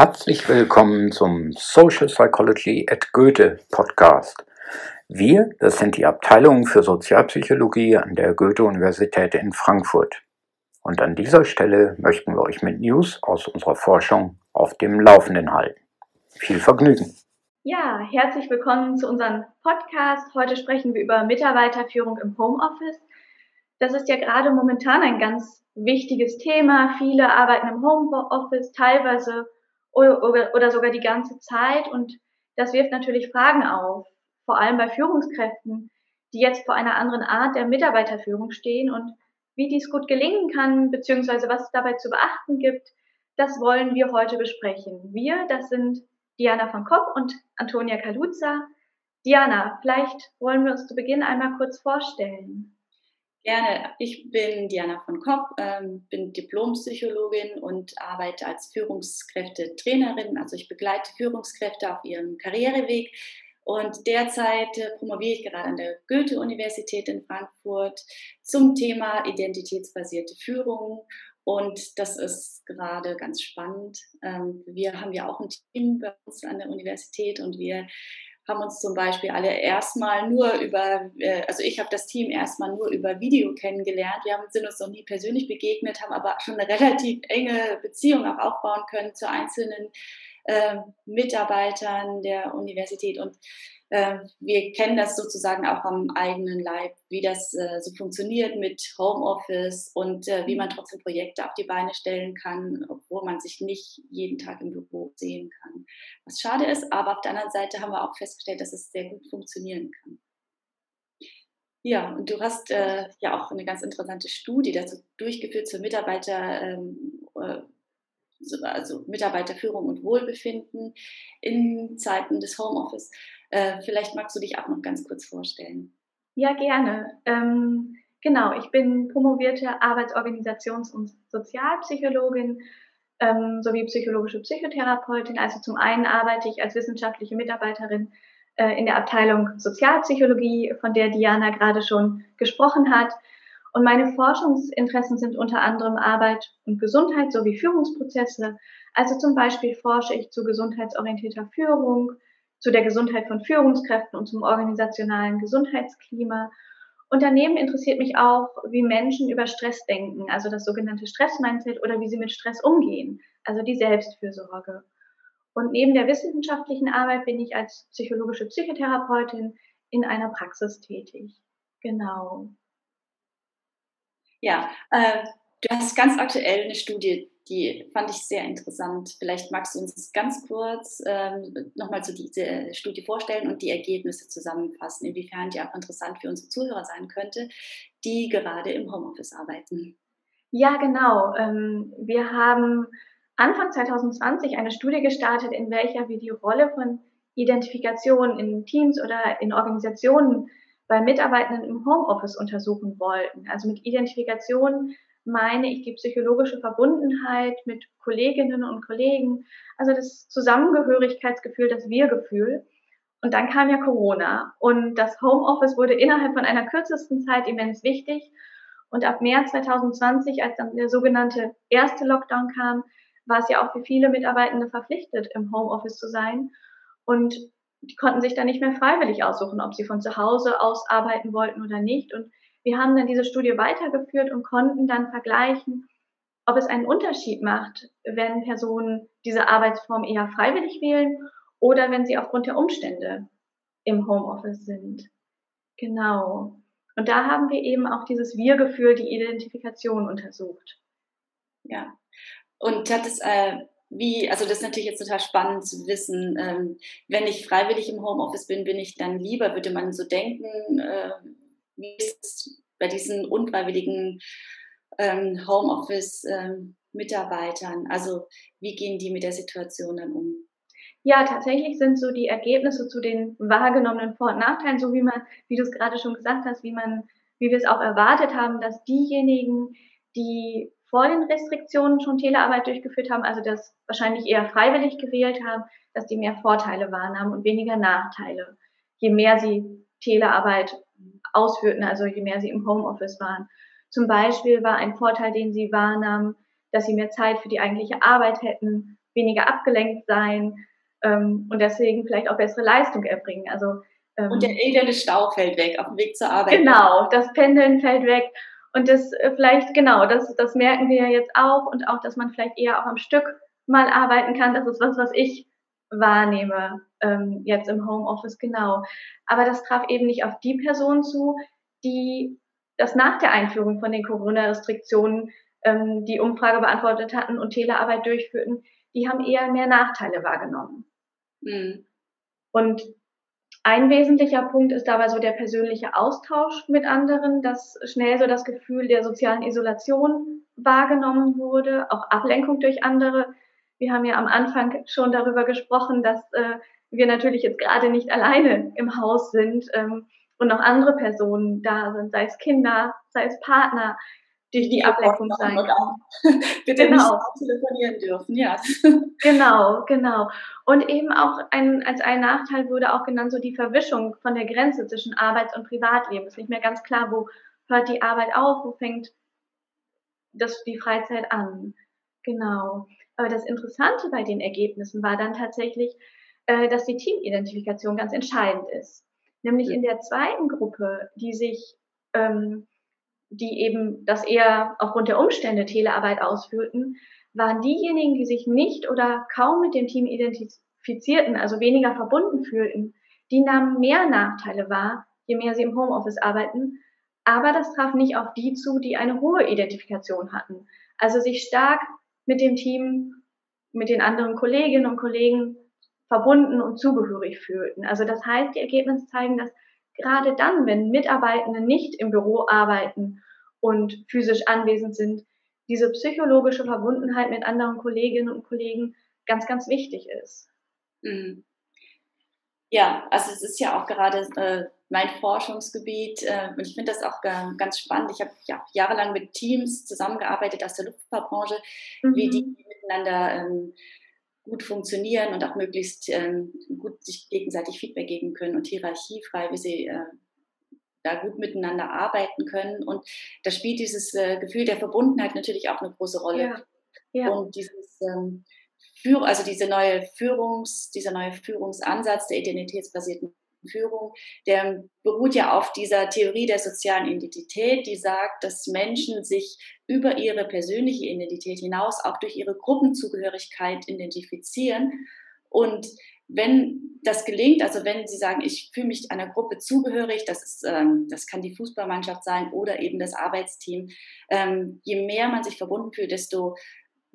Herzlich willkommen zum Social Psychology at Goethe Podcast. Wir, das sind die Abteilungen für Sozialpsychologie an der Goethe-Universität in Frankfurt. Und an dieser Stelle möchten wir euch mit News aus unserer Forschung auf dem Laufenden halten. Viel Vergnügen! Ja, herzlich willkommen zu unserem Podcast. Heute sprechen wir über Mitarbeiterführung im Homeoffice. Das ist ja gerade momentan ein ganz wichtiges Thema. Viele arbeiten im Homeoffice, teilweise oder, oder sogar die ganze Zeit. Und das wirft natürlich Fragen auf, vor allem bei Führungskräften, die jetzt vor einer anderen Art der Mitarbeiterführung stehen und wie dies gut gelingen kann, beziehungsweise was es dabei zu beachten gibt, das wollen wir heute besprechen. Wir, das sind Diana von Kopp und Antonia Kaluza. Diana, vielleicht wollen wir uns zu Beginn einmal kurz vorstellen. Gerne. Ich bin Diana von Kopp, ähm, bin Diplompsychologin und arbeite als Führungskräftetrainerin. Also ich begleite Führungskräfte auf ihrem Karriereweg. Und derzeit äh, promoviere ich gerade an der Goethe-Universität in Frankfurt zum Thema identitätsbasierte Führung. Und das ist gerade ganz spannend. Ähm, wir haben ja auch ein Team bei uns an der Universität und wir haben uns zum Beispiel alle erstmal nur über, äh, also ich habe das Team erstmal nur über Video kennengelernt. Wir haben, sind uns noch nie persönlich begegnet, haben aber schon eine relativ enge Beziehung auch aufbauen können zu einzelnen äh, Mitarbeitern der Universität. Und wir kennen das sozusagen auch am eigenen Leib, wie das äh, so funktioniert mit Homeoffice und äh, wie man trotzdem Projekte auf die Beine stellen kann, obwohl man sich nicht jeden Tag im Büro sehen kann. Was schade ist, aber auf der anderen Seite haben wir auch festgestellt, dass es sehr gut funktionieren kann. Ja, und du hast äh, ja auch eine ganz interessante Studie dazu durchgeführt zur Mitarbeiter. Ähm, äh, also Mitarbeiterführung und Wohlbefinden in Zeiten des Homeoffice. Äh, vielleicht magst du dich auch noch ganz kurz vorstellen. Ja, gerne. Ähm, genau, ich bin promovierte Arbeitsorganisations- und Sozialpsychologin ähm, sowie psychologische Psychotherapeutin. Also zum einen arbeite ich als wissenschaftliche Mitarbeiterin äh, in der Abteilung Sozialpsychologie, von der Diana gerade schon gesprochen hat. Und meine Forschungsinteressen sind unter anderem Arbeit und Gesundheit sowie Führungsprozesse. Also zum Beispiel forsche ich zu gesundheitsorientierter Führung, zu der Gesundheit von Führungskräften und zum organisationalen Gesundheitsklima. Und daneben interessiert mich auch, wie Menschen über Stress denken, also das sogenannte Stressmindset oder wie sie mit Stress umgehen, also die Selbstfürsorge. Und neben der wissenschaftlichen Arbeit bin ich als psychologische Psychotherapeutin in einer Praxis tätig. Genau. Ja, äh, du hast ganz aktuell eine Studie, die fand ich sehr interessant. Vielleicht magst du uns ganz kurz ähm, nochmal so diese Studie vorstellen und die Ergebnisse zusammenfassen, inwiefern die auch interessant für unsere Zuhörer sein könnte, die gerade im Homeoffice arbeiten. Ja, genau. Ähm, wir haben Anfang 2020 eine Studie gestartet, in welcher wir die Rolle von Identifikation in Teams oder in Organisationen bei Mitarbeitenden im Homeoffice untersuchen wollten. Also mit Identifikation meine ich die psychologische Verbundenheit mit Kolleginnen und Kollegen, also das Zusammengehörigkeitsgefühl, das Wir-Gefühl. Und dann kam ja Corona und das Homeoffice wurde innerhalb von einer kürzesten Zeit immens wichtig. Und ab März 2020, als dann der sogenannte erste Lockdown kam, war es ja auch für viele Mitarbeitende verpflichtet, im Homeoffice zu sein. Und die konnten sich dann nicht mehr freiwillig aussuchen, ob sie von zu Hause aus arbeiten wollten oder nicht. Und wir haben dann diese Studie weitergeführt und konnten dann vergleichen, ob es einen Unterschied macht, wenn Personen diese Arbeitsform eher freiwillig wählen oder wenn sie aufgrund der Umstände im Homeoffice sind. Genau. Und da haben wir eben auch dieses Wir-Gefühl, die Identifikation untersucht. Ja. Und hat es äh, wie, also das ist natürlich jetzt total spannend zu wissen, ähm, wenn ich freiwillig im Homeoffice bin, bin ich dann lieber, würde man so denken, äh, wie ist es bei diesen unfreiwilligen ähm, Homeoffice-Mitarbeitern? Ähm, also wie gehen die mit der Situation dann um? Ja, tatsächlich sind so die Ergebnisse zu den wahrgenommenen Vor- und Nachteilen, so wie man, wie du es gerade schon gesagt hast, wie man, wie wir es auch erwartet haben, dass diejenigen, die vor den Restriktionen schon Telearbeit durchgeführt haben, also das wahrscheinlich eher freiwillig gewählt haben, dass die mehr Vorteile wahrnahmen und weniger Nachteile, je mehr sie Telearbeit ausführten, also je mehr sie im Homeoffice waren. Zum Beispiel war ein Vorteil, den sie wahrnahmen, dass sie mehr Zeit für die eigentliche Arbeit hätten, weniger abgelenkt sein ähm, und deswegen vielleicht auch bessere Leistung erbringen. Also ähm, und der elende Stau fällt weg auf dem Weg zur Arbeit. Genau, das Pendeln fällt weg. Und das äh, vielleicht, genau, das, das merken wir ja jetzt auch und auch, dass man vielleicht eher auch am Stück mal arbeiten kann. Das ist was, was ich wahrnehme ähm, jetzt im Homeoffice, genau. Aber das traf eben nicht auf die Personen zu, die das nach der Einführung von den Corona-Restriktionen ähm, die Umfrage beantwortet hatten und Telearbeit durchführten. Die haben eher mehr Nachteile wahrgenommen. Mhm. Und ein wesentlicher Punkt ist dabei so der persönliche Austausch mit anderen, dass schnell so das Gefühl der sozialen Isolation wahrgenommen wurde, auch Ablenkung durch andere. Wir haben ja am Anfang schon darüber gesprochen, dass äh, wir natürlich jetzt gerade nicht alleine im Haus sind ähm, und noch andere Personen da sind, sei es Kinder, sei es Partner, durch die Ablenkung sein kann. Bitte genau. nicht telefonieren dürfen, ja. genau, genau. Und eben auch ein, als ein Nachteil wurde auch genannt, so die Verwischung von der Grenze zwischen Arbeits- und Privatleben. Es ist nicht mehr ganz klar, wo hört die Arbeit auf, wo fängt das, die Freizeit an. Genau. Aber das Interessante bei den Ergebnissen war dann tatsächlich, äh, dass die Teamidentifikation ganz entscheidend ist. Nämlich in der zweiten Gruppe, die sich ähm, die eben das eher aufgrund der Umstände Telearbeit ausführten, waren diejenigen, die sich nicht oder kaum mit dem Team identifizierten, also weniger verbunden fühlten, die nahmen mehr Nachteile wahr, je mehr sie im Homeoffice arbeiten. Aber das traf nicht auf die zu, die eine hohe Identifikation hatten. Also sich stark mit dem Team, mit den anderen Kolleginnen und Kollegen verbunden und zugehörig fühlten. Also das heißt, die Ergebnisse zeigen, dass gerade dann, wenn Mitarbeitende nicht im Büro arbeiten und physisch anwesend sind, diese psychologische Verbundenheit mit anderen Kolleginnen und Kollegen ganz, ganz wichtig ist. Mhm. Ja, also es ist ja auch gerade äh, mein Forschungsgebiet äh, und ich finde das auch ganz spannend. Ich habe ja jahrelang mit Teams zusammengearbeitet aus der Luftfahrtbranche, mhm. wie die miteinander ähm, gut funktionieren und auch möglichst ähm, gut sich gegenseitig Feedback geben können und hierarchiefrei, wie sie äh, da gut miteinander arbeiten können. Und da spielt dieses äh, Gefühl der Verbundenheit natürlich auch eine große Rolle. Ja. Ja. Und dieses ähm, also diese neue Führungs, dieser neue Führungsansatz der identitätsbasierten Führung, der beruht ja auf dieser Theorie der sozialen Identität, die sagt, dass Menschen sich über ihre persönliche Identität hinaus auch durch ihre Gruppenzugehörigkeit identifizieren. Und wenn das gelingt, also wenn Sie sagen, ich fühle mich einer Gruppe zugehörig, das, ist, ähm, das kann die Fußballmannschaft sein oder eben das Arbeitsteam, ähm, je mehr man sich verbunden fühlt, desto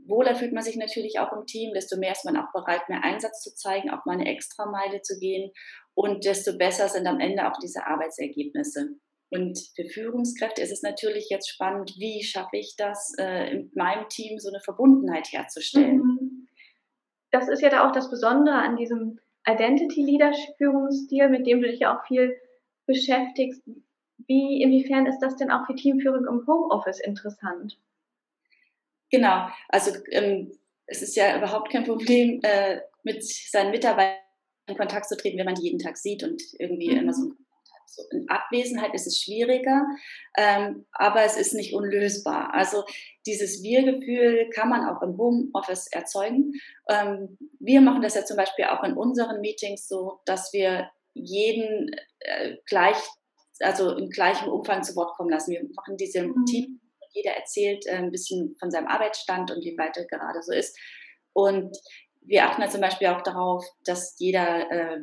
wohler fühlt man sich natürlich auch im Team, desto mehr ist man auch bereit, mehr Einsatz zu zeigen, auch mal eine Extrameile zu gehen und desto besser sind am Ende auch diese Arbeitsergebnisse. Und für Führungskräfte ist es natürlich jetzt spannend, wie schaffe ich das, äh, in meinem Team so eine Verbundenheit herzustellen. Mhm. Das ist ja da auch das Besondere an diesem Identity Leadership Führungsstil, mit dem du dich ja auch viel beschäftigst. Wie, inwiefern ist das denn auch für Teamführung im Homeoffice interessant? Genau, also ähm, es ist ja überhaupt kein Problem, äh, mit seinen Mitarbeitern in Kontakt zu treten, wenn man die jeden Tag sieht und irgendwie mhm. immer so in Abwesenheit ist es schwieriger, ähm, aber es ist nicht unlösbar. Also dieses Wir-Gefühl kann man auch im Homeoffice erzeugen. Ähm, wir machen das ja zum Beispiel auch in unseren Meetings so, dass wir jeden äh, gleich, also in gleichem Umfang zu Wort kommen lassen. Wir machen diese mhm. Team jeder erzählt äh, ein bisschen von seinem Arbeitsstand und wie weit er gerade so ist. Und wir achten ja zum Beispiel auch darauf, dass jeder äh,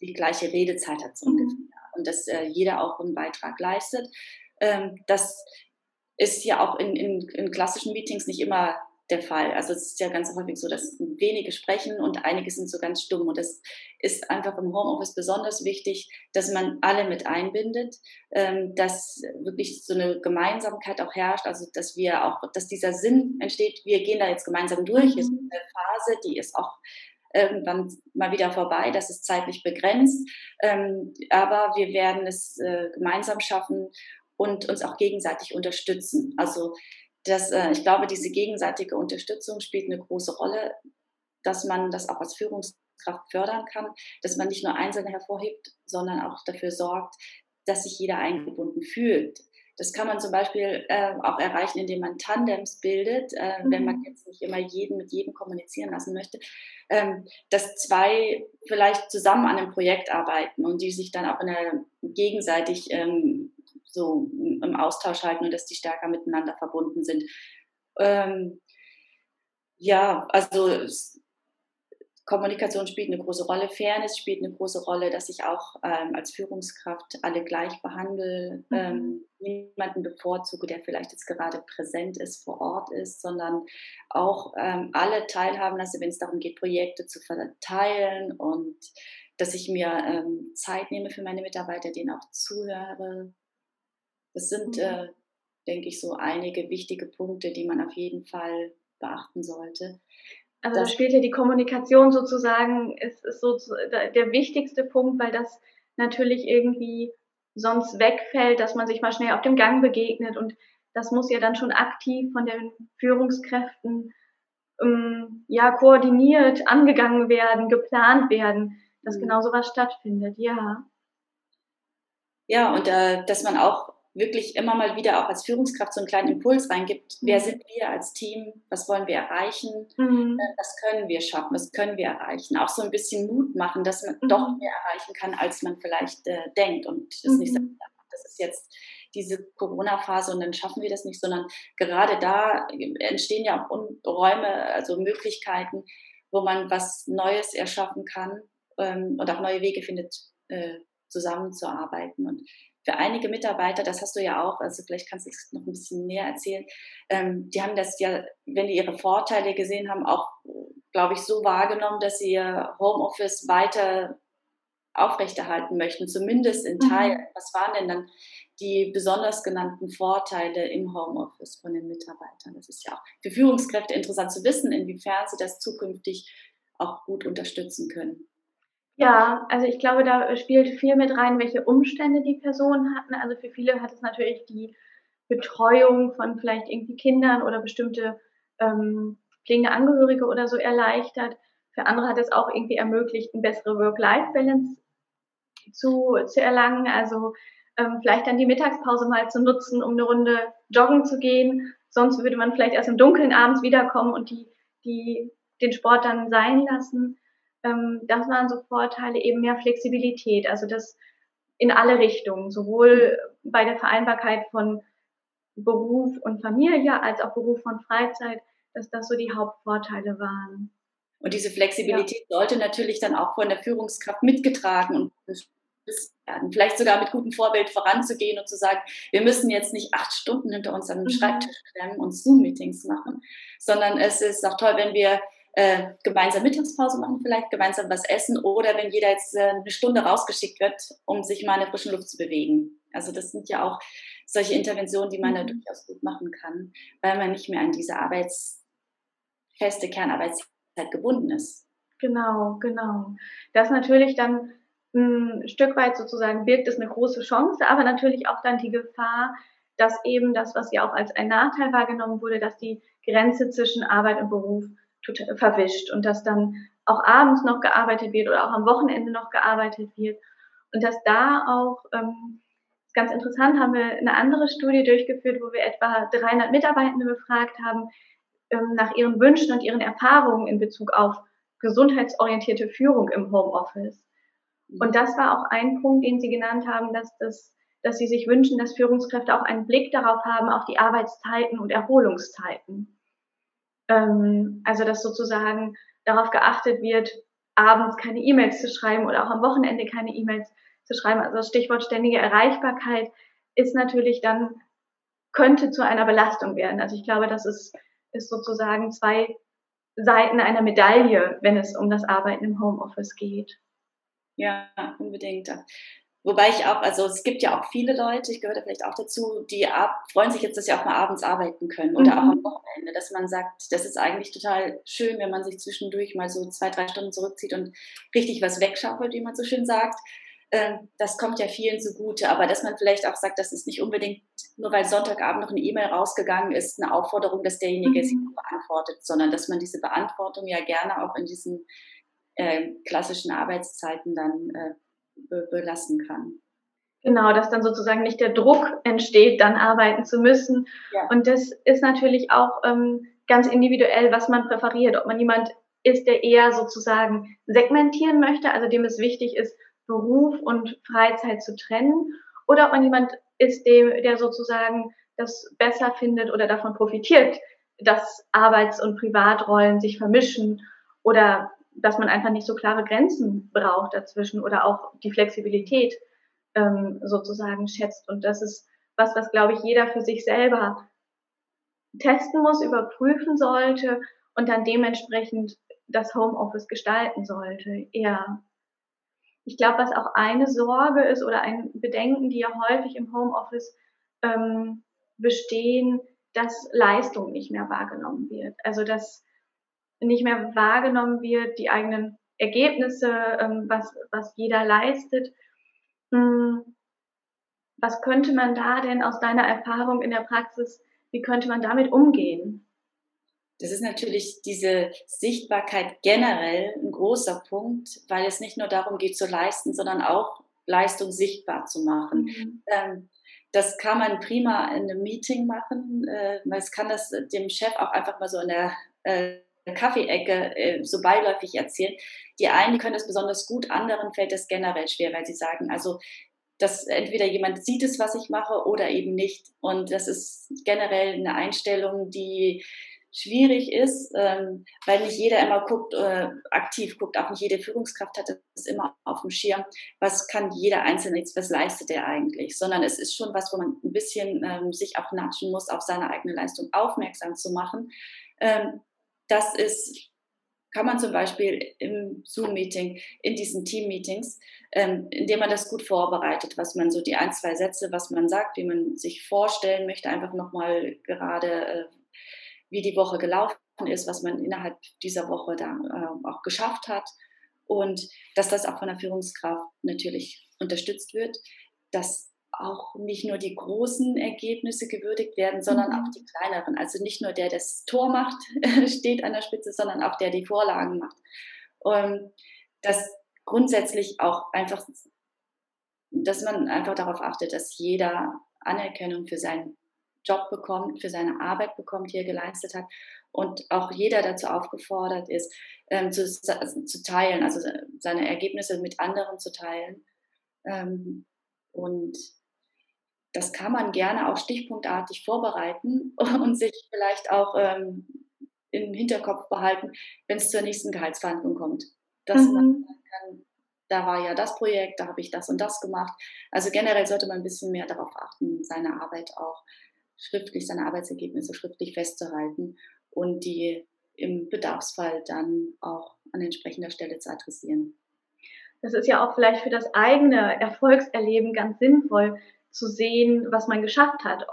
die gleiche Redezeit hat so mhm. ungefähr und dass äh, jeder auch einen Beitrag leistet. Ähm, das ist ja auch in, in, in klassischen Meetings nicht immer der Fall. Also es ist ja ganz häufig so, dass wenige sprechen und einige sind so ganz stumm. Und das ist einfach im Homeoffice besonders wichtig, dass man alle mit einbindet, ähm, dass wirklich so eine Gemeinsamkeit auch herrscht, also dass wir auch, dass dieser Sinn entsteht, wir gehen da jetzt gemeinsam durch. Ist eine Phase, die ist auch irgendwann mal wieder vorbei, das ist zeitlich begrenzt, ähm, aber wir werden es äh, gemeinsam schaffen und uns auch gegenseitig unterstützen. Also das, äh, ich glaube, diese gegenseitige Unterstützung spielt eine große Rolle, dass man das auch als Führungskraft fördern kann, dass man nicht nur Einzelne hervorhebt, sondern auch dafür sorgt, dass sich jeder eingebunden fühlt. Das kann man zum Beispiel äh, auch erreichen, indem man Tandems bildet, äh, mhm. wenn man mhm. jetzt nicht immer jeden mit jedem kommunizieren lassen möchte, ähm, dass zwei vielleicht zusammen an einem Projekt arbeiten und die sich dann auch in der, gegenseitig ähm, so im Austausch halten und dass die stärker miteinander verbunden sind. Ähm, ja, also Kommunikation spielt eine große Rolle, Fairness spielt eine große Rolle, dass ich auch ähm, als Führungskraft alle gleich behandle, mhm. ähm, niemanden bevorzuge, der vielleicht jetzt gerade präsent ist, vor Ort ist, sondern auch ähm, alle teilhaben lasse, wenn es darum geht, Projekte zu verteilen und dass ich mir ähm, Zeit nehme für meine Mitarbeiter, denen auch zuhöre. Das sind, mhm. äh, denke ich, so einige wichtige Punkte, die man auf jeden Fall beachten sollte. Also da spielt ja die Kommunikation sozusagen, ist, ist so der wichtigste Punkt, weil das natürlich irgendwie sonst wegfällt, dass man sich mal schnell auf dem Gang begegnet und das muss ja dann schon aktiv von den Führungskräften ähm, ja koordiniert angegangen werden, geplant werden, dass mhm. genau sowas stattfindet, ja. Ja, und äh, dass man auch wirklich immer mal wieder auch als Führungskraft so einen kleinen Impuls reingibt. Wer mhm. sind wir als Team? Was wollen wir erreichen? Mhm. Äh, was können wir schaffen? Was können wir erreichen? Auch so ein bisschen Mut machen, dass man mhm. doch mehr erreichen kann, als man vielleicht äh, denkt. Und das mhm. nicht sagt, das ist jetzt diese Corona-Phase und dann schaffen wir das nicht, sondern gerade da entstehen ja auch Räume, also Möglichkeiten, wo man was Neues erschaffen kann ähm, und auch neue Wege findet, äh, zusammenzuarbeiten. Und für einige Mitarbeiter, das hast du ja auch, also vielleicht kannst du es noch ein bisschen näher erzählen, ähm, die haben das ja, wenn die ihre Vorteile gesehen haben, auch, glaube ich, so wahrgenommen, dass sie ihr Homeoffice weiter aufrechterhalten möchten, zumindest in Teilen. Mhm. Was waren denn dann die besonders genannten Vorteile im Homeoffice von den Mitarbeitern? Das ist ja auch für Führungskräfte interessant zu wissen, inwiefern sie das zukünftig auch gut unterstützen können. Ja, also ich glaube, da spielt viel mit rein, welche Umstände die Personen hatten. Also für viele hat es natürlich die Betreuung von vielleicht irgendwie Kindern oder bestimmte ähm, pflegende Angehörige oder so erleichtert. Für andere hat es auch irgendwie ermöglicht, eine bessere Work-Life-Balance zu, zu erlangen. Also ähm, vielleicht dann die Mittagspause mal zu nutzen, um eine Runde joggen zu gehen. Sonst würde man vielleicht erst im Dunkeln abends wiederkommen und die, die, den Sport dann sein lassen ähm, das waren so Vorteile, eben mehr Flexibilität, also das in alle Richtungen, sowohl bei der Vereinbarkeit von Beruf und Familie als auch Beruf und Freizeit, dass das so die Hauptvorteile waren. Und diese Flexibilität ja. sollte natürlich dann auch von der Führungskraft mitgetragen und. Vielleicht sogar mit gutem Vorbild voranzugehen und zu sagen, wir müssen jetzt nicht acht Stunden hinter uns am mhm. Schreibtisch klemmen und Zoom-Meetings machen, sondern es ist auch toll, wenn wir äh, gemeinsam Mittagspause machen, vielleicht gemeinsam was essen oder wenn jeder jetzt äh, eine Stunde rausgeschickt wird, um sich mal in der frischen Luft zu bewegen. Also das sind ja auch solche Interventionen, die man mhm. da durchaus gut machen kann, weil man nicht mehr an diese Arbeits feste Kernarbeitszeit gebunden ist. Genau, genau. Das natürlich dann ein Stück weit sozusagen birgt es eine große Chance, aber natürlich auch dann die Gefahr, dass eben das, was ja auch als ein Nachteil wahrgenommen wurde, dass die Grenze zwischen Arbeit und Beruf verwischt und dass dann auch abends noch gearbeitet wird oder auch am Wochenende noch gearbeitet wird. Und dass da auch, ähm, ganz interessant, haben wir eine andere Studie durchgeführt, wo wir etwa 300 Mitarbeitende befragt haben ähm, nach ihren Wünschen und ihren Erfahrungen in Bezug auf gesundheitsorientierte Führung im Homeoffice. Und das war auch ein Punkt, den Sie genannt haben, dass das dass sie sich wünschen, dass Führungskräfte auch einen Blick darauf haben, auf die Arbeitszeiten und Erholungszeiten. Ähm, also dass sozusagen darauf geachtet wird, abends keine E-Mails zu schreiben oder auch am Wochenende keine E-Mails zu schreiben. Also das Stichwort ständige Erreichbarkeit ist natürlich dann, könnte zu einer Belastung werden. Also ich glaube, das ist, ist sozusagen zwei Seiten einer Medaille, wenn es um das Arbeiten im Homeoffice geht. Ja, unbedingt. Wobei ich auch, also es gibt ja auch viele Leute, ich gehöre da vielleicht auch dazu, die ab, freuen sich jetzt, dass sie auch mal abends arbeiten können oder mhm. auch am Wochenende, dass man sagt, das ist eigentlich total schön, wenn man sich zwischendurch mal so zwei, drei Stunden zurückzieht und richtig was wegschaufelt, wie man so schön sagt. Ähm, das kommt ja vielen zugute, aber dass man vielleicht auch sagt, das ist nicht unbedingt, nur weil Sonntagabend noch eine E-Mail rausgegangen ist, eine Aufforderung, dass derjenige mhm. sie beantwortet, sondern dass man diese Beantwortung ja gerne auch in diesen äh, klassischen Arbeitszeiten dann äh, be belassen kann. Genau, dass dann sozusagen nicht der Druck entsteht, dann arbeiten zu müssen. Ja. Und das ist natürlich auch ähm, ganz individuell, was man präferiert. Ob man jemand ist, der eher sozusagen segmentieren möchte, also dem es wichtig ist, Beruf und Freizeit zu trennen, oder ob man jemand ist, dem, der sozusagen das besser findet oder davon profitiert, dass Arbeits- und Privatrollen sich vermischen oder dass man einfach nicht so klare Grenzen braucht dazwischen oder auch die Flexibilität ähm, sozusagen schätzt. Und das ist was, was, glaube ich, jeder für sich selber testen muss, überprüfen sollte und dann dementsprechend das Homeoffice gestalten sollte. Ja. Ich glaube, was auch eine Sorge ist oder ein Bedenken, die ja häufig im Homeoffice ähm, bestehen, dass Leistung nicht mehr wahrgenommen wird. Also dass nicht mehr wahrgenommen wird, die eigenen Ergebnisse, ähm, was, was jeder leistet. Hm, was könnte man da denn aus deiner Erfahrung in der Praxis, wie könnte man damit umgehen? Das ist natürlich diese Sichtbarkeit generell ein großer Punkt, weil es nicht nur darum geht zu leisten, sondern auch Leistung sichtbar zu machen. Mhm. Ähm, das kann man prima in einem Meeting machen. Äh, man kann das dem Chef auch einfach mal so in der äh, Kaffeeecke äh, so beiläufig erzählen. Die einen können das besonders gut, anderen fällt das generell schwer, weil sie sagen, also dass entweder jemand sieht es, was ich mache, oder eben nicht. Und das ist generell eine Einstellung, die schwierig ist, ähm, weil nicht jeder immer guckt, äh, aktiv guckt, auch nicht jede Führungskraft hat das immer auf dem Schirm, was kann jeder Einzelne jetzt, was leistet er eigentlich, sondern es ist schon was, wo man ein bisschen ähm, sich auch natschen muss, auf seine eigene Leistung aufmerksam zu machen. Ähm, das ist, kann man zum Beispiel im Zoom-Meeting, in diesen Team-Meetings, ähm, indem man das gut vorbereitet, was man so die ein, zwei Sätze, was man sagt, wie man sich vorstellen möchte, einfach nochmal gerade äh, wie die Woche gelaufen ist, was man innerhalb dieser Woche da äh, auch geschafft hat. Und dass das auch von der Führungskraft natürlich unterstützt wird, dass auch nicht nur die großen Ergebnisse gewürdigt werden, sondern mhm. auch die kleineren. Also nicht nur der, der das Tor macht, steht an der Spitze, sondern auch der die Vorlagen macht. Und dass grundsätzlich auch einfach, dass man einfach darauf achtet, dass jeder Anerkennung für seinen Job bekommt, für seine Arbeit bekommt, die er geleistet hat. Und auch jeder dazu aufgefordert ist, ähm, zu, zu teilen, also seine Ergebnisse mit anderen zu teilen. Ähm, und das kann man gerne auch stichpunktartig vorbereiten und sich vielleicht auch ähm, im Hinterkopf behalten, wenn es zur nächsten Gehaltsverhandlung kommt. Dass mhm. man kann, da war ja das Projekt, da habe ich das und das gemacht. Also generell sollte man ein bisschen mehr darauf achten, seine Arbeit auch schriftlich, seine Arbeitsergebnisse schriftlich festzuhalten und die im Bedarfsfall dann auch an entsprechender Stelle zu adressieren. Das ist ja auch vielleicht für das eigene Erfolgserleben ganz sinnvoll zu sehen, was man geschafft hat.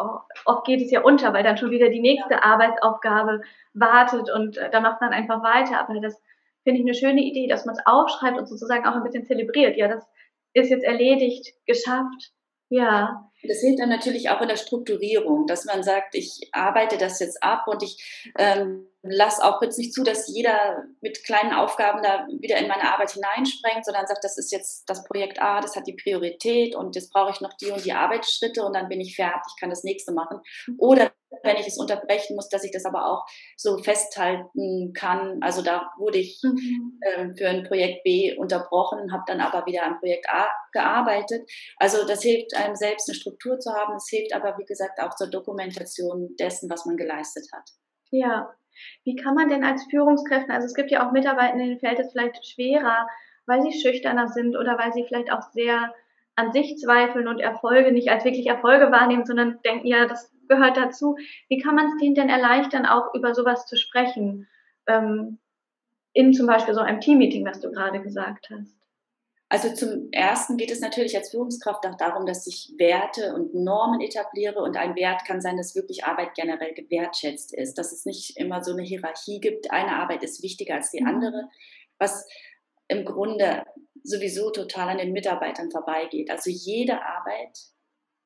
Oft geht es ja unter, weil dann schon wieder die nächste ja. Arbeitsaufgabe wartet und äh, dann macht man einfach weiter. Aber das finde ich eine schöne Idee, dass man es aufschreibt und sozusagen auch ein bisschen zelebriert. Ja, das ist jetzt erledigt, geschafft. Ja. Das hilft dann natürlich auch in der Strukturierung, dass man sagt, ich arbeite das jetzt ab und ich ähm, lasse auch jetzt nicht zu, dass jeder mit kleinen Aufgaben da wieder in meine Arbeit hineinsprengt, sondern sagt, das ist jetzt das Projekt A, das hat die Priorität und jetzt brauche ich noch die und die Arbeitsschritte und dann bin ich fertig, kann das nächste machen. Oder wenn ich es unterbrechen muss, dass ich das aber auch so festhalten kann. Also da wurde ich ähm, für ein Projekt B unterbrochen, habe dann aber wieder am Projekt A gearbeitet. Also das hilft einem selbst eine Struktur zu haben. Es hilft aber, wie gesagt, auch zur Dokumentation dessen, was man geleistet hat. Ja, wie kann man denn als Führungskräfte, also es gibt ja auch Mitarbeiter, denen fällt es vielleicht schwerer, weil sie schüchterner sind oder weil sie vielleicht auch sehr an sich zweifeln und Erfolge nicht als wirklich Erfolge wahrnehmen, sondern denken, ja, das gehört dazu. Wie kann man es denen denn erleichtern, auch über sowas zu sprechen? Ähm, in zum Beispiel so einem Teammeeting, was du gerade gesagt hast. Also zum Ersten geht es natürlich als Führungskraft auch darum, dass ich Werte und Normen etabliere. Und ein Wert kann sein, dass wirklich Arbeit generell gewertschätzt ist, dass es nicht immer so eine Hierarchie gibt. Eine Arbeit ist wichtiger als die mhm. andere, was im Grunde sowieso total an den Mitarbeitern vorbeigeht. Also jede Arbeit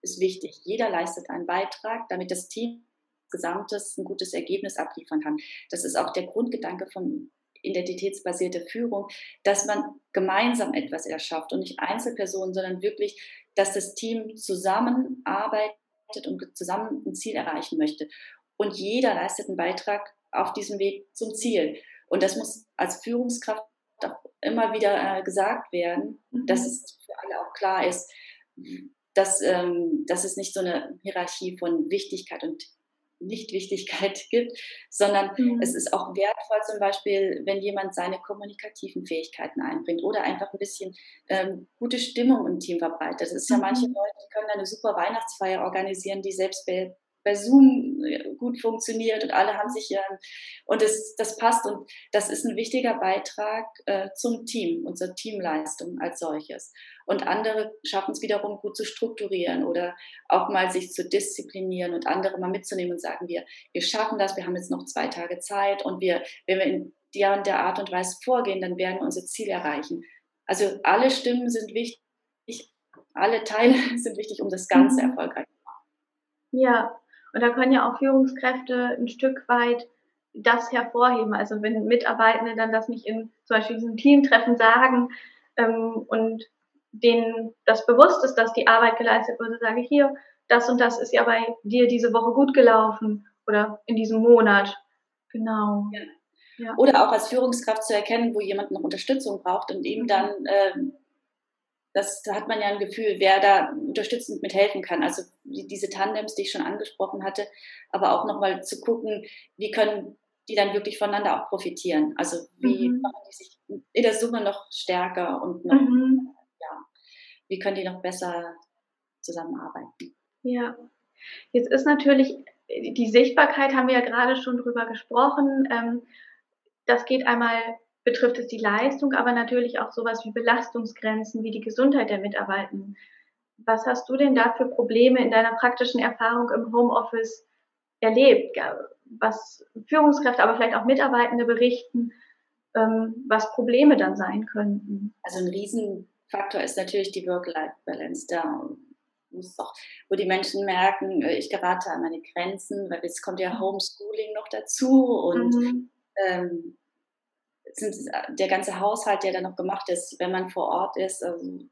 ist wichtig. Jeder leistet einen Beitrag, damit das Team Gesamtes ein gutes Ergebnis abliefern kann. Das ist auch der Grundgedanke von identitätsbasierte Führung, dass man gemeinsam etwas erschafft und nicht Einzelpersonen, sondern wirklich dass das Team zusammenarbeitet und zusammen ein Ziel erreichen möchte. Und jeder leistet einen Beitrag auf diesem Weg zum Ziel. Und das muss als Führungskraft auch immer wieder äh, gesagt werden, mhm. dass es für alle auch klar ist, dass, ähm, dass es nicht so eine Hierarchie von Wichtigkeit und Nichtwichtigkeit gibt, sondern mhm. es ist auch wertvoll zum Beispiel, wenn jemand seine kommunikativen Fähigkeiten einbringt oder einfach ein bisschen ähm, gute Stimmung im Team verbreitet. Es ist ja manche mhm. Leute, die können eine super Weihnachtsfeier organisieren, die selbst bei bei Zoom gut funktioniert und alle haben sich, äh, und das, das passt und das ist ein wichtiger Beitrag äh, zum Team und zur Teamleistung als solches. Und andere schaffen es wiederum gut zu strukturieren oder auch mal sich zu disziplinieren und andere mal mitzunehmen und sagen wir, wir schaffen das, wir haben jetzt noch zwei Tage Zeit und wir, wenn wir in der und der Art und Weise vorgehen, dann werden wir unser Ziel erreichen. Also alle Stimmen sind wichtig, alle Teile sind wichtig, um das Ganze mhm. erfolgreich zu machen. Ja, und da können ja auch Führungskräfte ein Stück weit das hervorheben. Also wenn Mitarbeitende dann das nicht in zum Beispiel diesem Teamtreffen sagen ähm, und denen das bewusst ist, dass die Arbeit geleistet wurde, sage ich hier, das und das ist ja bei dir diese Woche gut gelaufen oder in diesem Monat. Genau. Ja. Ja. Oder auch als Führungskraft zu erkennen, wo jemand noch Unterstützung braucht und ihm mhm. dann äh, das, da hat man ja ein Gefühl, wer da unterstützend mithelfen kann. Also diese Tandems, die ich schon angesprochen hatte, aber auch nochmal zu gucken, wie können die dann wirklich voneinander auch profitieren. Also wie mhm. machen die sich in der Summe noch stärker und noch, mhm. ja, wie können die noch besser zusammenarbeiten. Ja, jetzt ist natürlich die Sichtbarkeit, haben wir ja gerade schon drüber gesprochen. Ähm, das geht einmal betrifft es die Leistung, aber natürlich auch sowas wie Belastungsgrenzen, wie die Gesundheit der Mitarbeitenden. Was hast du denn da für Probleme in deiner praktischen Erfahrung im Homeoffice erlebt? Was Führungskräfte, aber vielleicht auch Mitarbeitende berichten, ähm, was Probleme dann sein könnten? Also ein Riesenfaktor ist natürlich die Work-Life-Balance da. Wo die Menschen merken, äh, ich gerate an meine Grenzen, weil jetzt kommt ja mhm. Homeschooling noch dazu und mhm. ähm, sind der ganze Haushalt, der dann noch gemacht ist, wenn man vor Ort ist, ähm,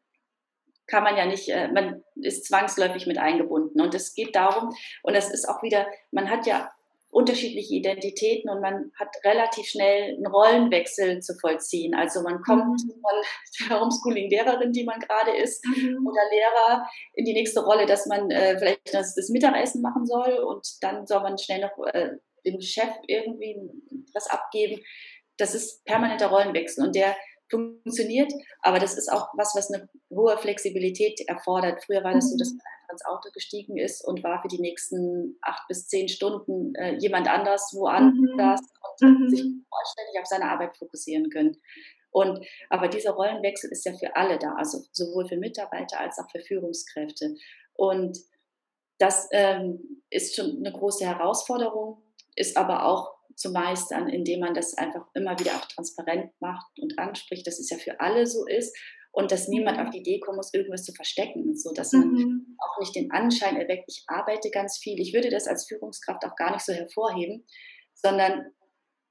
kann man ja nicht, äh, man ist zwangsläufig mit eingebunden. Und es geht darum, und das ist auch wieder, man hat ja unterschiedliche Identitäten und man hat relativ schnell einen Rollenwechsel zu vollziehen. Also man kommt mhm. von der Homeschooling-Lehrerin, die man gerade ist, mhm. oder Lehrer in die nächste Rolle, dass man äh, vielleicht das, das, Mittagessen machen soll und dann soll man schnell noch äh, dem Chef irgendwie was abgeben das ist permanenter Rollenwechsel und der funktioniert, aber das ist auch was, was eine hohe Flexibilität erfordert. Früher war das so, dass mhm. man einfach ins Auto gestiegen ist und war für die nächsten acht bis zehn Stunden äh, jemand anders woanders mhm. und mhm. sich vollständig auf seine Arbeit fokussieren können. Und, aber dieser Rollenwechsel ist ja für alle da, also sowohl für Mitarbeiter als auch für Führungskräfte. Und das ähm, ist schon eine große Herausforderung, ist aber auch zu meistern, indem man das einfach immer wieder auch transparent macht und anspricht, dass es ja für alle so ist und dass niemand auf mhm. die Idee kommen muss, irgendwas zu verstecken, so dass man mhm. auch nicht den Anschein erweckt, ich arbeite ganz viel. Ich würde das als Führungskraft auch gar nicht so hervorheben, sondern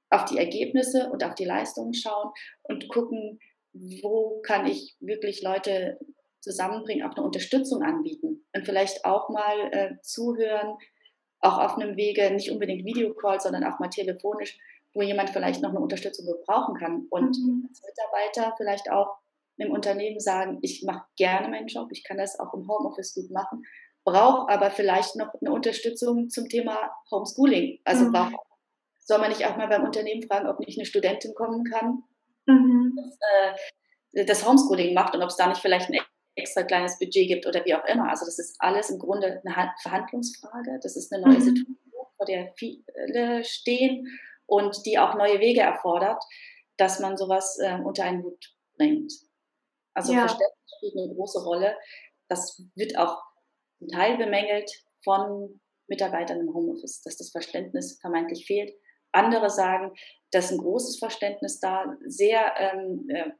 auf die Ergebnisse und auf die Leistungen schauen und gucken, wo kann ich wirklich Leute zusammenbringen, auch eine Unterstützung anbieten und vielleicht auch mal äh, zuhören, auch auf einem Wege, nicht unbedingt Videocall, sondern auch mal telefonisch, wo jemand vielleicht noch eine Unterstützung gebrauchen kann. Und mhm. als Mitarbeiter vielleicht auch im Unternehmen sagen, ich mache gerne meinen Job, ich kann das auch im Homeoffice gut machen, brauche aber vielleicht noch eine Unterstützung zum Thema Homeschooling. Also mhm. brauch, soll man nicht auch mal beim Unternehmen fragen, ob nicht eine Studentin kommen kann, mhm. das, äh, das Homeschooling macht und ob es da nicht vielleicht ein extra kleines Budget gibt oder wie auch immer. Also das ist alles im Grunde eine Verhandlungsfrage. Das ist eine neue mhm. Situation, vor der viele stehen und die auch neue Wege erfordert, dass man sowas äh, unter einen Hut bringt. Also ja. Verständnis spielt eine große Rolle. Das wird auch zum Teil bemängelt von Mitarbeitern im Homeoffice, dass das Verständnis vermeintlich fehlt. Andere sagen, dass ein großes Verständnis da sehr ähm, äh,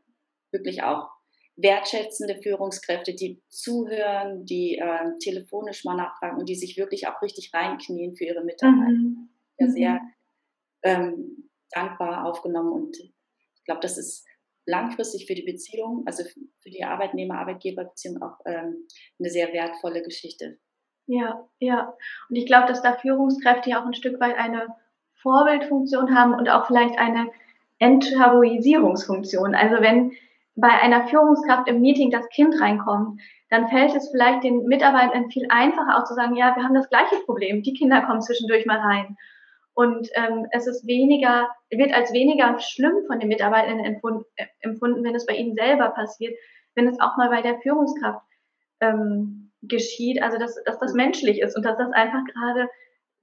wirklich auch wertschätzende Führungskräfte, die zuhören, die äh, telefonisch mal nachfragen und die sich wirklich auch richtig reinknien für ihre Mitarbeiter. Mhm. Ja, sehr mhm. ähm, dankbar aufgenommen und ich glaube, das ist langfristig für die Beziehung, also für die Arbeitnehmer-Arbeitgeber-Beziehung auch ähm, eine sehr wertvolle Geschichte. Ja, ja. Und ich glaube, dass da Führungskräfte ja auch ein Stück weit eine Vorbildfunktion haben und auch vielleicht eine Enttabuisierungsfunktion. Also wenn bei einer Führungskraft im Meeting das Kind reinkommt, dann fällt es vielleicht den Mitarbeitern viel einfacher auch zu sagen, ja, wir haben das gleiche Problem, die Kinder kommen zwischendurch mal rein. Und ähm, es ist weniger, wird als weniger schlimm von den Mitarbeitern empfunden, äh, empfunden, wenn es bei ihnen selber passiert, wenn es auch mal bei der Führungskraft ähm, geschieht. Also dass, dass das menschlich ist und dass das einfach gerade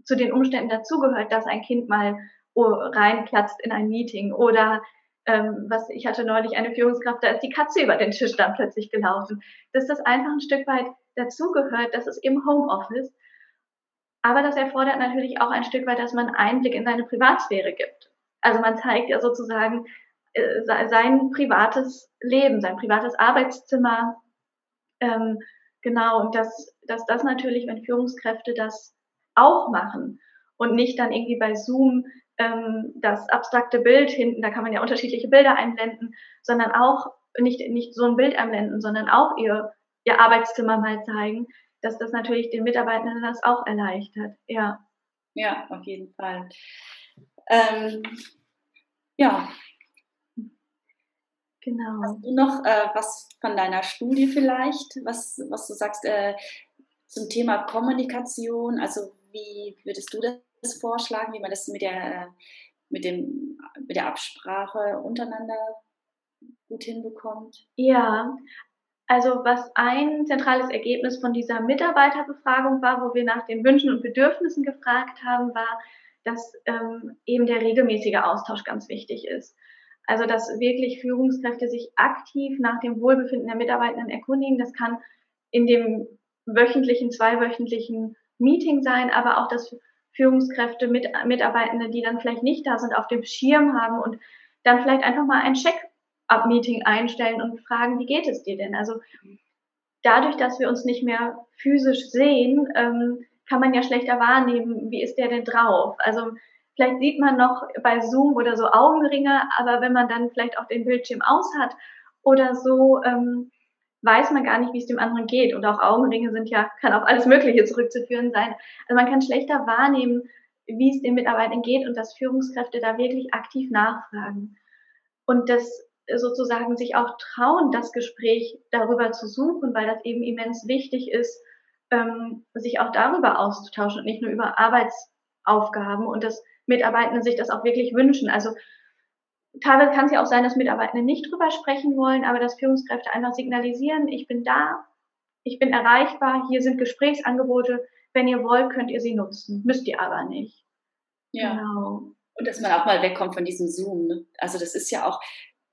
zu den Umständen dazugehört, dass ein Kind mal oh, reinplatzt in ein Meeting oder ähm, was ich hatte neulich eine Führungskraft, da ist die Katze über den Tisch dann plötzlich gelaufen. Dass das einfach ein Stück weit dazugehört, das ist im Homeoffice. Aber das erfordert natürlich auch ein Stück weit, dass man Einblick in seine Privatsphäre gibt. Also man zeigt ja sozusagen äh, sein privates Leben, sein privates Arbeitszimmer. Ähm, genau, und dass, dass das natürlich, wenn Führungskräfte das auch machen und nicht dann irgendwie bei Zoom ähm, das abstrakte Bild hinten, da kann man ja unterschiedliche Bilder einblenden, sondern auch nicht, nicht so ein Bild einblenden, sondern auch ihr, ihr Arbeitszimmer mal zeigen, dass das natürlich den Mitarbeitenden das auch erleichtert. Ja. Ja, auf jeden Fall. Ähm, ja. Genau. Hast du noch äh, was von deiner Studie vielleicht, was, was du sagst äh, zum Thema Kommunikation? Also wie würdest du das vorschlagen, wie man das mit der, mit dem, mit der Absprache untereinander gut hinbekommt? Ja, also was ein zentrales Ergebnis von dieser Mitarbeiterbefragung war, wo wir nach den Wünschen und Bedürfnissen gefragt haben, war, dass ähm, eben der regelmäßige Austausch ganz wichtig ist. Also dass wirklich Führungskräfte sich aktiv nach dem Wohlbefinden der Mitarbeitenden erkundigen. Das kann in dem wöchentlichen, zweiwöchentlichen Meeting sein, aber auch, dass Führungskräfte, mit, Mitarbeitende, die dann vielleicht nicht da sind, auf dem Schirm haben und dann vielleicht einfach mal ein Check-up-Meeting einstellen und fragen, wie geht es dir denn? Also dadurch, dass wir uns nicht mehr physisch sehen, ähm, kann man ja schlechter wahrnehmen, wie ist der denn drauf? Also vielleicht sieht man noch bei Zoom oder so Augenringe, aber wenn man dann vielleicht auch den Bildschirm aus hat oder so, ähm, weiß man gar nicht, wie es dem anderen geht. Und auch Augenringe sind ja, kann auf alles Mögliche zurückzuführen sein. Also man kann schlechter wahrnehmen, wie es den Mitarbeitern geht und dass Führungskräfte da wirklich aktiv nachfragen. Und das sozusagen sich auch trauen, das Gespräch darüber zu suchen, weil das eben immens wichtig ist, ähm, sich auch darüber auszutauschen und nicht nur über Arbeitsaufgaben und dass Mitarbeitende sich das auch wirklich wünschen. Also teilweise kann es ja auch sein, dass Mitarbeitende nicht drüber sprechen wollen, aber dass Führungskräfte einfach signalisieren, ich bin da, ich bin erreichbar, hier sind Gesprächsangebote, wenn ihr wollt, könnt ihr sie nutzen, müsst ihr aber nicht. Ja. Genau. Und dass man auch mal wegkommt von diesem Zoom. Ne? Also das ist ja auch,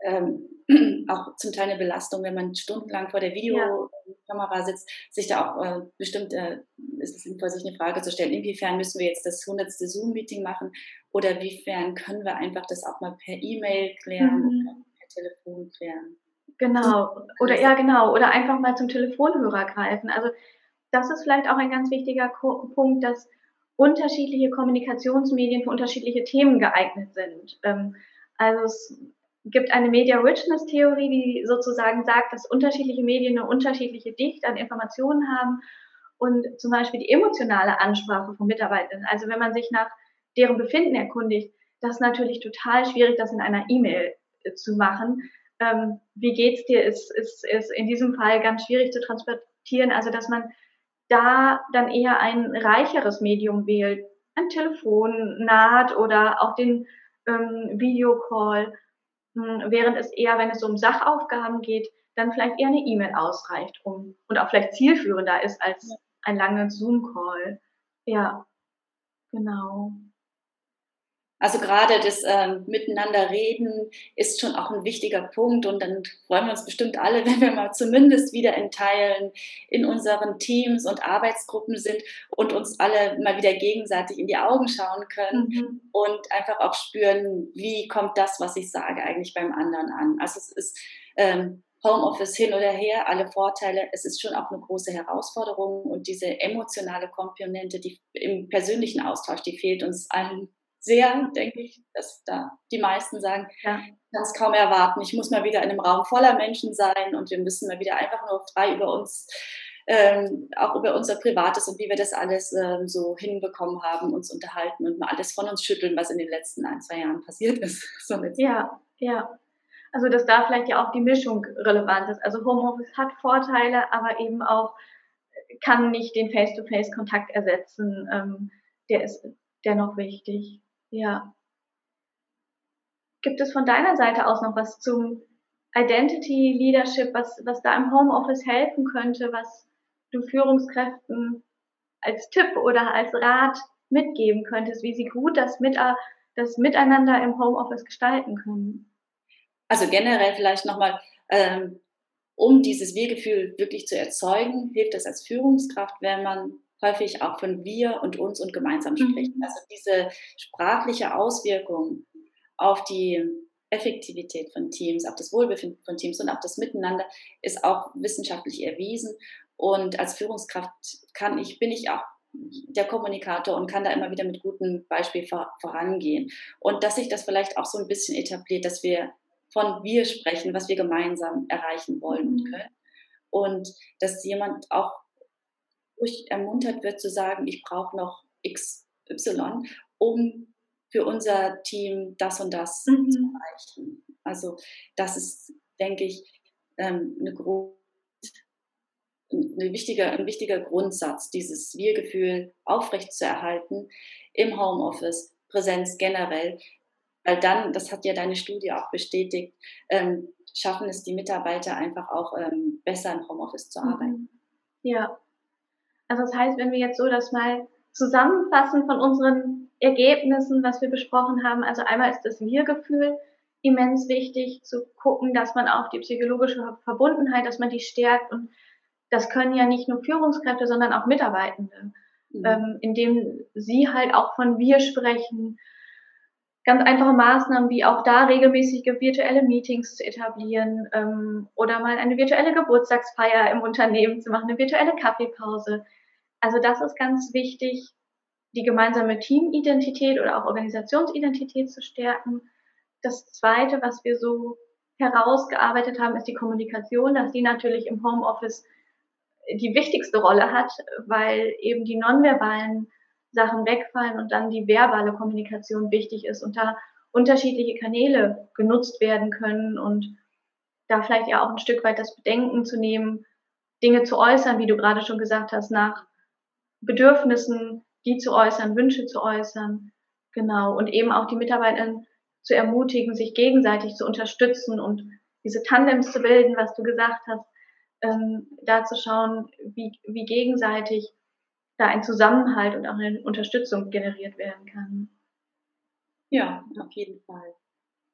ähm, auch zum Teil eine Belastung, wenn man stundenlang vor der Videokamera sitzt, sich da auch äh, bestimmt äh, ist es sinnvoll, sich eine Frage zu stellen, inwiefern müssen wir jetzt das hundertste Zoom-Meeting machen oder inwiefern können wir einfach das auch mal per E-Mail klären mhm. oder per Telefon klären. Genau, oder ja genau, oder einfach mal zum Telefonhörer greifen. Also das ist vielleicht auch ein ganz wichtiger Punkt, dass unterschiedliche Kommunikationsmedien für unterschiedliche Themen geeignet sind. Ähm, also es gibt eine Media Richness Theorie, die sozusagen sagt, dass unterschiedliche Medien eine unterschiedliche Dichte an Informationen haben und zum Beispiel die emotionale Ansprache von Mitarbeitern. Also wenn man sich nach deren Befinden erkundigt, das ist natürlich total schwierig, das in einer E-Mail äh, zu machen. Ähm, wie geht's dir, ist, ist, ist in diesem Fall ganz schwierig zu transportieren. Also dass man da dann eher ein reicheres Medium wählt, ein Telefon, Naht oder auch den ähm, Videocall hm, während es eher, wenn es um Sachaufgaben geht, dann vielleicht eher eine E-Mail ausreicht, um und auch vielleicht zielführender ist als ein langer Zoom-Call. Ja, genau. Also gerade das ähm, Miteinander reden ist schon auch ein wichtiger Punkt und dann freuen wir uns bestimmt alle, wenn wir mal zumindest wieder in Teilen in unseren Teams und Arbeitsgruppen sind und uns alle mal wieder gegenseitig in die Augen schauen können mhm. und einfach auch spüren, wie kommt das, was ich sage, eigentlich beim anderen an. Also es ist ähm, Homeoffice hin oder her, alle Vorteile. Es ist schon auch eine große Herausforderung und diese emotionale Komponente, die im persönlichen Austausch, die fehlt uns allen sehr, denke ich, dass da die meisten sagen, ja. ich kann es kaum erwarten, ich muss mal wieder in einem Raum voller Menschen sein und wir müssen mal wieder einfach nur frei über uns, ähm, auch über unser Privates und wie wir das alles ähm, so hinbekommen haben, uns unterhalten und mal alles von uns schütteln, was in den letzten ein, zwei Jahren passiert ist. So ja, ja. Also dass da vielleicht ja auch die Mischung relevant ist. Also Homeoffice hat Vorteile, aber eben auch kann nicht den Face-to-Face-Kontakt ersetzen. Ähm, der ist dennoch wichtig. Ja. Gibt es von deiner Seite aus noch was zum Identity Leadership, was, was da im Homeoffice helfen könnte, was du Führungskräften als Tipp oder als Rat mitgeben könntest, wie sie gut das, mit, das Miteinander im Homeoffice gestalten können? Also generell vielleicht nochmal, ähm, um dieses Wir-Gefühl wirklich zu erzeugen, hilft es als Führungskraft, wenn man häufig auch von wir und uns und gemeinsam sprechen. Mhm. Also diese sprachliche Auswirkung auf die Effektivität von Teams, auf das Wohlbefinden von Teams und auf das Miteinander ist auch wissenschaftlich erwiesen. Und als Führungskraft kann ich, bin ich auch der Kommunikator und kann da immer wieder mit gutem Beispiel vor, vorangehen. Und dass sich das vielleicht auch so ein bisschen etabliert, dass wir von wir sprechen, was wir gemeinsam erreichen wollen und mhm. können. Und dass jemand auch ruhig ermuntert wird zu sagen, ich brauche noch XY, um für unser Team das und das mhm. zu erreichen. Also das ist, denke ich, ähm, eine, Grund, eine wichtige, ein wichtiger Grundsatz, dieses Wir-Gefühl aufrechtzuerhalten im Homeoffice, Präsenz generell, weil dann, das hat ja deine Studie auch bestätigt, ähm, schaffen es die Mitarbeiter einfach auch ähm, besser im Homeoffice zu arbeiten. Mhm. Ja, also das heißt, wenn wir jetzt so das mal zusammenfassen von unseren Ergebnissen, was wir besprochen haben, also einmal ist das Wir-Gefühl immens wichtig, zu gucken, dass man auch die psychologische Verbundenheit, dass man die stärkt und das können ja nicht nur Führungskräfte, sondern auch Mitarbeitende, mhm. ähm, indem sie halt auch von wir sprechen, ganz einfache Maßnahmen wie auch da regelmäßige virtuelle Meetings zu etablieren ähm, oder mal eine virtuelle Geburtstagsfeier im Unternehmen zu machen, eine virtuelle Kaffeepause. Also das ist ganz wichtig, die gemeinsame Teamidentität oder auch Organisationsidentität zu stärken. Das Zweite, was wir so herausgearbeitet haben, ist die Kommunikation, dass die natürlich im Homeoffice die wichtigste Rolle hat, weil eben die nonverbalen Sachen wegfallen und dann die verbale Kommunikation wichtig ist und da unterschiedliche Kanäle genutzt werden können und da vielleicht ja auch ein Stück weit das Bedenken zu nehmen, Dinge zu äußern, wie du gerade schon gesagt hast, nach Bedürfnissen, die zu äußern, Wünsche zu äußern. Genau. Und eben auch die Mitarbeiter zu ermutigen, sich gegenseitig zu unterstützen und diese Tandems zu bilden, was du gesagt hast, ähm, da zu schauen, wie, wie gegenseitig da ein Zusammenhalt und auch eine Unterstützung generiert werden kann. Ja, auf jeden Fall.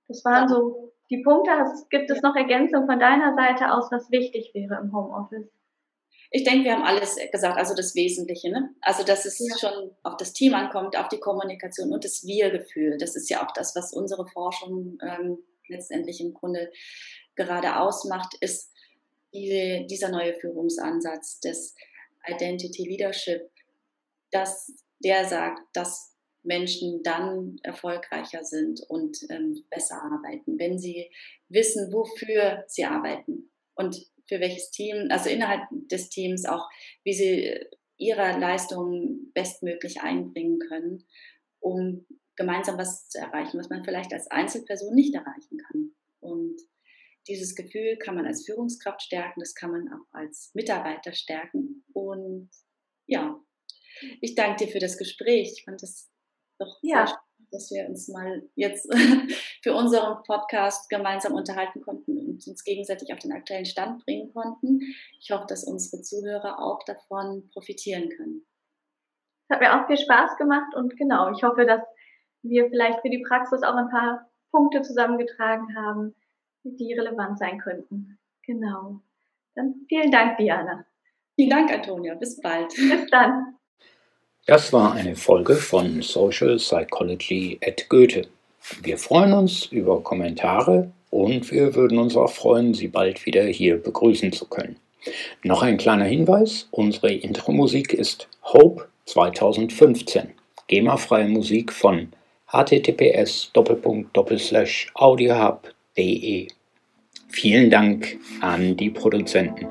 Das waren so die Punkte. Gibt es noch Ergänzungen von deiner Seite aus, was wichtig wäre im Homeoffice? Ich denke, wir haben alles gesagt, also das Wesentliche. Ne? Also, dass es ja. schon auf das Team ankommt, auf die Kommunikation und das Wir-Gefühl. Das ist ja auch das, was unsere Forschung ähm, letztendlich im Grunde gerade ausmacht, ist die, dieser neue Führungsansatz des Identity Leadership, dass der sagt, dass Menschen dann erfolgreicher sind und ähm, besser arbeiten, wenn sie wissen, wofür sie arbeiten und für welches Team, also innerhalb des Teams auch, wie sie ihre Leistungen bestmöglich einbringen können, um gemeinsam was zu erreichen, was man vielleicht als Einzelperson nicht erreichen kann. Und dieses Gefühl kann man als Führungskraft stärken, das kann man auch als Mitarbeiter stärken. Und ja, ich danke dir für das Gespräch. Ich fand das doch ja. sehr spannend, dass wir uns mal jetzt für unseren Podcast gemeinsam unterhalten konnten und uns gegenseitig auf den aktuellen Stand bringen konnten. Ich hoffe, dass unsere Zuhörer auch davon profitieren können. Es hat mir auch viel Spaß gemacht und genau, ich hoffe, dass wir vielleicht für die Praxis auch ein paar Punkte zusammengetragen haben, die relevant sein könnten. Genau. Dann vielen Dank, Diana. Vielen Dank, Antonia. Bis bald. Bis dann. Das war eine Folge von Social Psychology at Goethe. Wir freuen uns über Kommentare und wir würden uns auch freuen, Sie bald wieder hier begrüßen zu können. Noch ein kleiner Hinweis, unsere Intro-Musik ist Hope 2015, GEMA-freie Musik von https audiohub.de. Vielen Dank an die Produzenten.